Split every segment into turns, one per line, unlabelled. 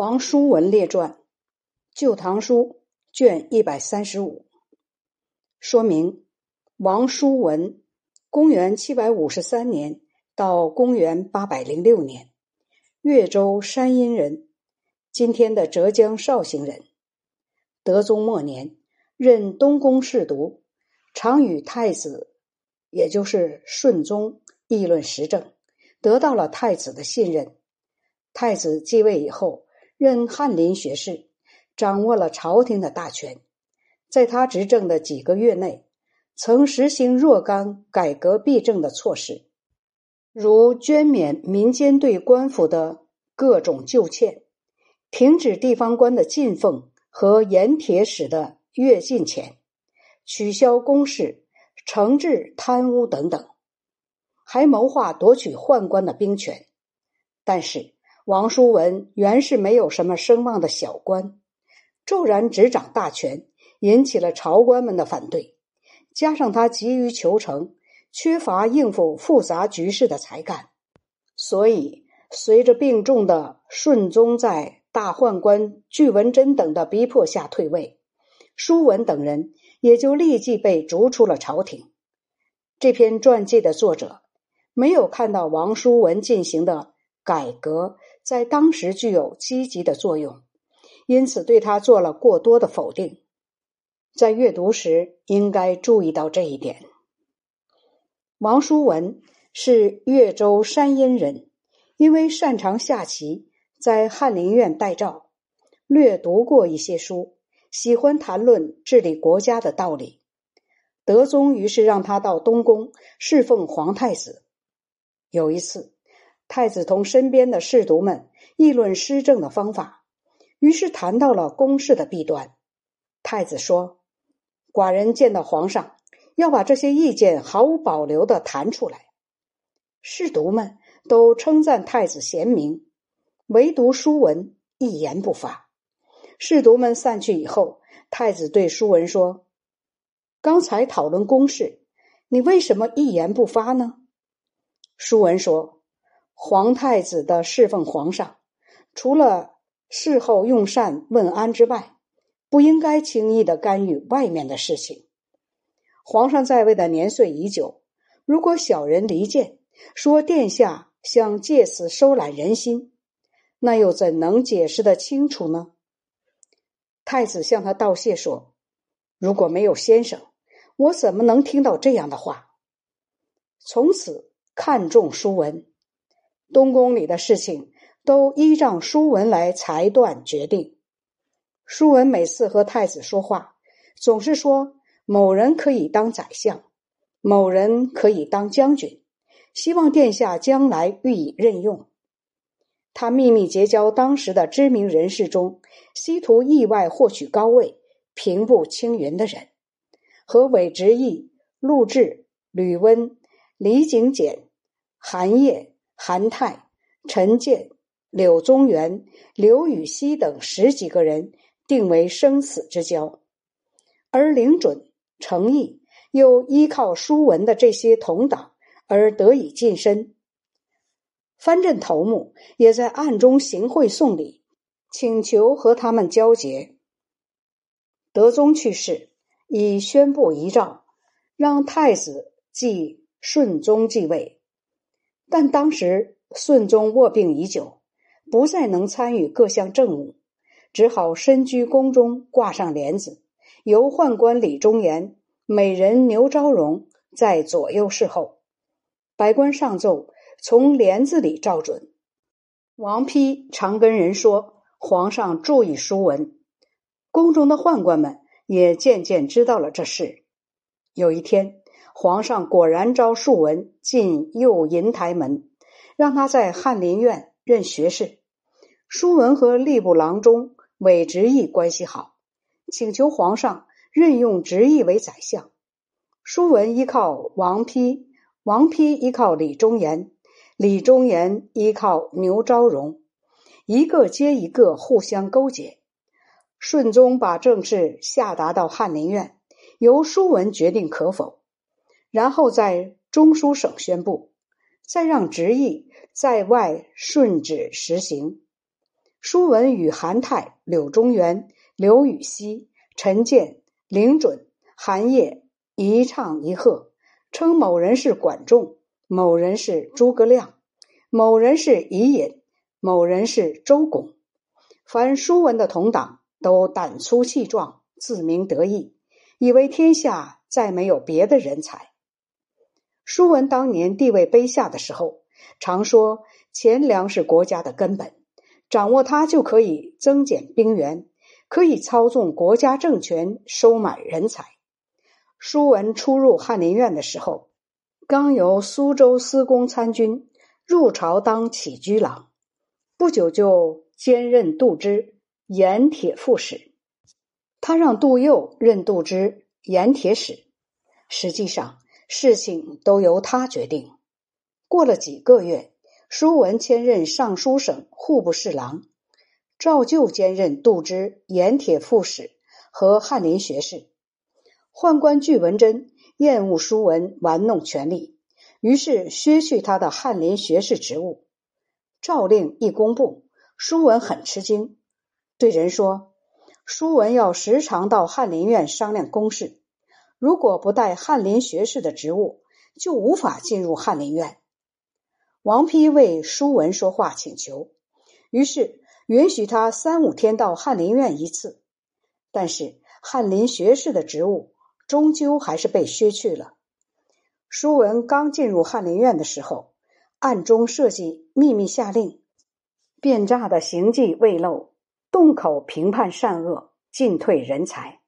王叔文列传，《旧唐书》卷一百三十五。说明：王叔文，公元七百五十三年到公元八百零六年，越州山阴人，今天的浙江绍兴人。德宗末年，任东宫侍读，常与太子，也就是顺宗议论时政，得到了太子的信任。太子继位以后。任翰林学士，掌握了朝廷的大权。在他执政的几个月内，曾实行若干改革弊政的措施，如捐免民间对官府的各种旧欠，停止地方官的进奉和盐铁使的月进钱，取消公事，惩治贪污等等，还谋划夺取宦官的兵权。但是。王叔文原是没有什么声望的小官，骤然执掌大权，引起了朝官们的反对。加上他急于求成，缺乏应付复杂局势的才干，所以随着病重的顺宗在大宦官巨文贞等的逼迫下退位，舒文等人也就立即被逐出了朝廷。这篇传记的作者没有看到王叔文进行的改革。在当时具有积极的作用，因此对他做了过多的否定。在阅读时应该注意到这一点。王叔文是越州山阴人，因为擅长下棋，在翰林院待诏，略读过一些书，喜欢谈论治理国家的道理。德宗于是让他到东宫侍奉皇太子。有一次。太子同身边的侍读们议论施政的方法，于是谈到了公事的弊端。太子说：“寡人见到皇上，要把这些意见毫无保留的谈出来。”侍读们都称赞太子贤明，唯独舒文一言不发。侍读们散去以后，太子对舒文说：“刚才讨论公事，你为什么一言不发呢？”舒文说。皇太子的侍奉皇上，除了事后用膳问安之外，不应该轻易的干预外面的事情。皇上在位的年岁已久，如果小人离间，说殿下想借此收揽人心，那又怎能解释的清楚呢？太子向他道谢说：“如果没有先生，我怎么能听到这样的话？”从此看重书文。东宫里的事情都依仗舒文来裁断决定。舒文每次和太子说话，总是说某人可以当宰相，某人可以当将军，希望殿下将来予以任用。他秘密结交当时的知名人士中，希图意外获取高位、平步青云的人，和韦执义、陆贽、吕温、李景简、韩烨。韩泰、陈建、柳宗元、刘禹锡等十几个人定为生死之交，而林准、程毅又依靠书文的这些同党而得以晋升。藩镇头目也在暗中行贿送礼，请求和他们交结。德宗去世，已宣布遗诏，让太子继顺宗继位。但当时顺宗卧病已久，不再能参与各项政务，只好身居宫中，挂上帘子，由宦官李忠言、美人牛昭容在左右侍候。百官上奏，从帘子里照准。王丕常跟人说：“皇上注意书文。”宫中的宦官们也渐渐知道了这事。有一天。皇上果然召树文进右银台门，让他在翰林院任学士。舒文和吏部郎中韦执义关系好，请求皇上任用执义为宰相。舒文依靠王丕，王丕依靠李忠言，李忠言依靠牛昭容，一个接一个互相勾结。顺宗把政事下达到翰林院，由舒文决定可否。然后在中书省宣布，再让执意在外顺旨实行。舒文与韩泰、柳宗元、刘禹锡、陈建、林准、韩烨一唱一和，称某人是管仲，某人是诸葛亮，某人是伊尹，某人是周公。凡舒文的同党都胆粗气壮，自鸣得意，以为天下再没有别的人才。舒文当年地位卑下的时候，常说钱粮是国家的根本，掌握它就可以增减兵源，可以操纵国家政权，收买人才。舒文初入翰林院的时候，刚由苏州司功参军，入朝当起居郎，不久就兼任度支、盐铁副使。他让杜佑任度支、盐铁使，实际上。事情都由他决定。过了几个月，舒文迁任尚书省户部侍郎，照旧兼任度支、盐铁副使和翰林学士。宦官巨文贞厌恶舒文玩弄权力，于是削去他的翰林学士职务。诏令一公布，舒文很吃惊，对人说：“舒文要时常到翰林院商量公事。”如果不带翰林学士的职务，就无法进入翰林院。王丕为舒文说话请求，于是允许他三五天到翰林院一次。但是翰林学士的职务终究还是被削去了。舒文刚进入翰林院的时候，暗中设计秘密下令，变诈的行迹未露，动口评判善恶，进退人才。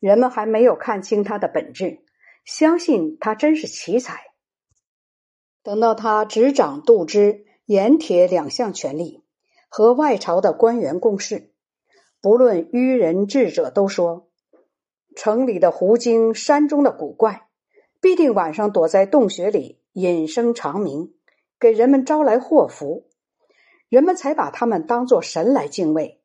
人们还没有看清他的本质，相信他真是奇才。等到他执掌度支、盐铁两项权力，和外朝的官员共事，不论愚人智者都说，城里的狐精、山中的古怪，必定晚上躲在洞穴里隐声长鸣，给人们招来祸福，人们才把他们当作神来敬畏。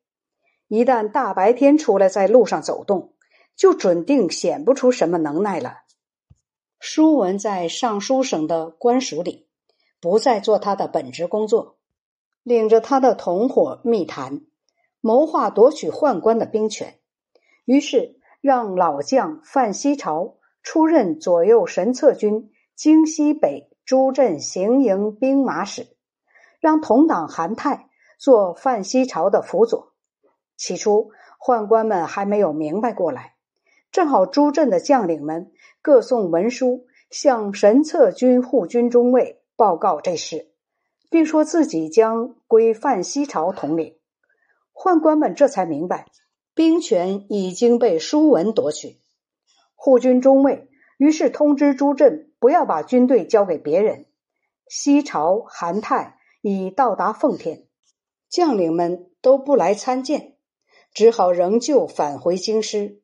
一旦大白天出来在路上走动，就准定显不出什么能耐了。舒文在尚书省的官署里，不再做他的本职工作，领着他的同伙密谈，谋划夺取宦官的兵权。于是让老将范希朝出任左右神策军京西北诸镇行营兵马使，让同党韩泰做范希朝的辅佐。起初宦官们还没有明白过来。正好朱镇的将领们各送文书，向神策军护军中尉报告这事，并说自己将归范西朝统领。宦官们这才明白，兵权已经被舒文夺取。护军中尉于是通知朱镇，不要把军队交给别人。西朝韩泰已到达奉天，将领们都不来参见，只好仍旧返回京师。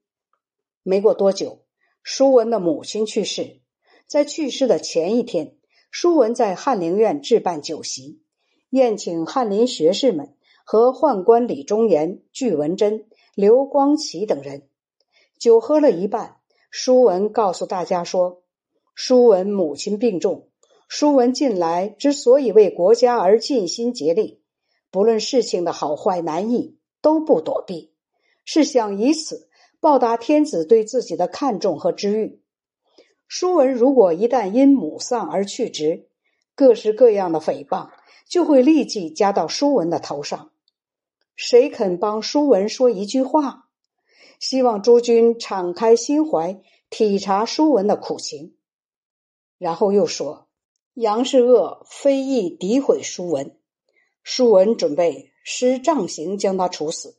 没过多久，舒文的母亲去世。在去世的前一天，舒文在翰林院置办酒席，宴请翰林学士们和宦官李忠言、巨文贞、刘光启等人。酒喝了一半，舒文告诉大家说：“舒文母亲病重，舒文近来之所以为国家而尽心竭力，不论事情的好坏难易，都不躲避，是想以此。”报答天子对自己的看重和知遇。舒文如果一旦因母丧而去职，各式各样的诽谤就会立即加到舒文的头上。谁肯帮舒文说一句话？希望诸君敞开心怀，体察舒文的苦情。然后又说：“杨世恶非议诋毁舒文，舒文准备施杖刑将他处死。”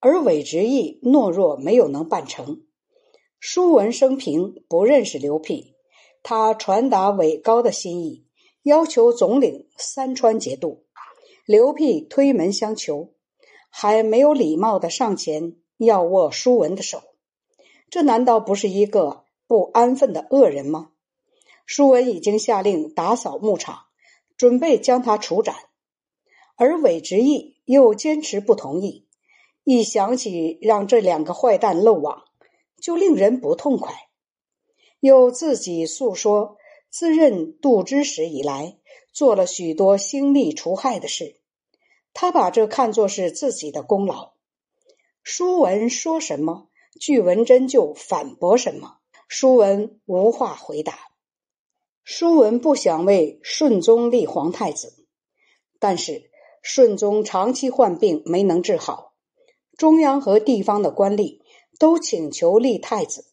而韦执义懦弱，没有能办成。舒文生平不认识刘辟，他传达韦高的心意，要求总领三川节度。刘辟推门相求，还没有礼貌的上前要握舒文的手。这难道不是一个不安分的恶人吗？舒文已经下令打扫牧场，准备将他处斩，而韦执义又坚持不同意。一想起让这两个坏蛋漏网，就令人不痛快。又自己诉说自任度支使以来，做了许多兴利除害的事。他把这看作是自己的功劳。书文说什么，据文真就反驳什么，书文无话回答。书文不想为顺宗立皇太子，但是顺宗长期患病没能治好，中央和地方的官吏都请求立太子。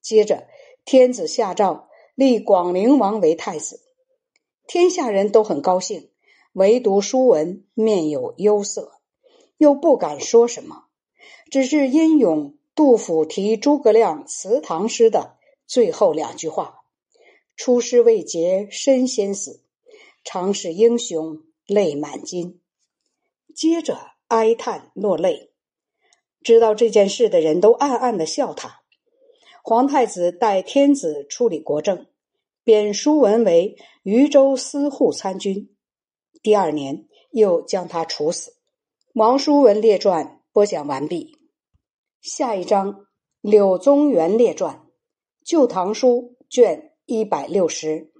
接着，天子下诏立广陵王为太子，天下人都很高兴，唯独书文面有忧色，又不敢说什么，只是吟咏杜甫题诸葛亮祠堂诗的最后两句话。出师未捷身先死，常使英雄泪满襟。接着哀叹落泪。知道这件事的人都暗暗的笑他。皇太子代天子处理国政，贬叔文为渝州司户参军。第二年又将他处死。王叔文列传播讲完毕。下一章柳宗元列传，《旧唐书》卷。一百六十。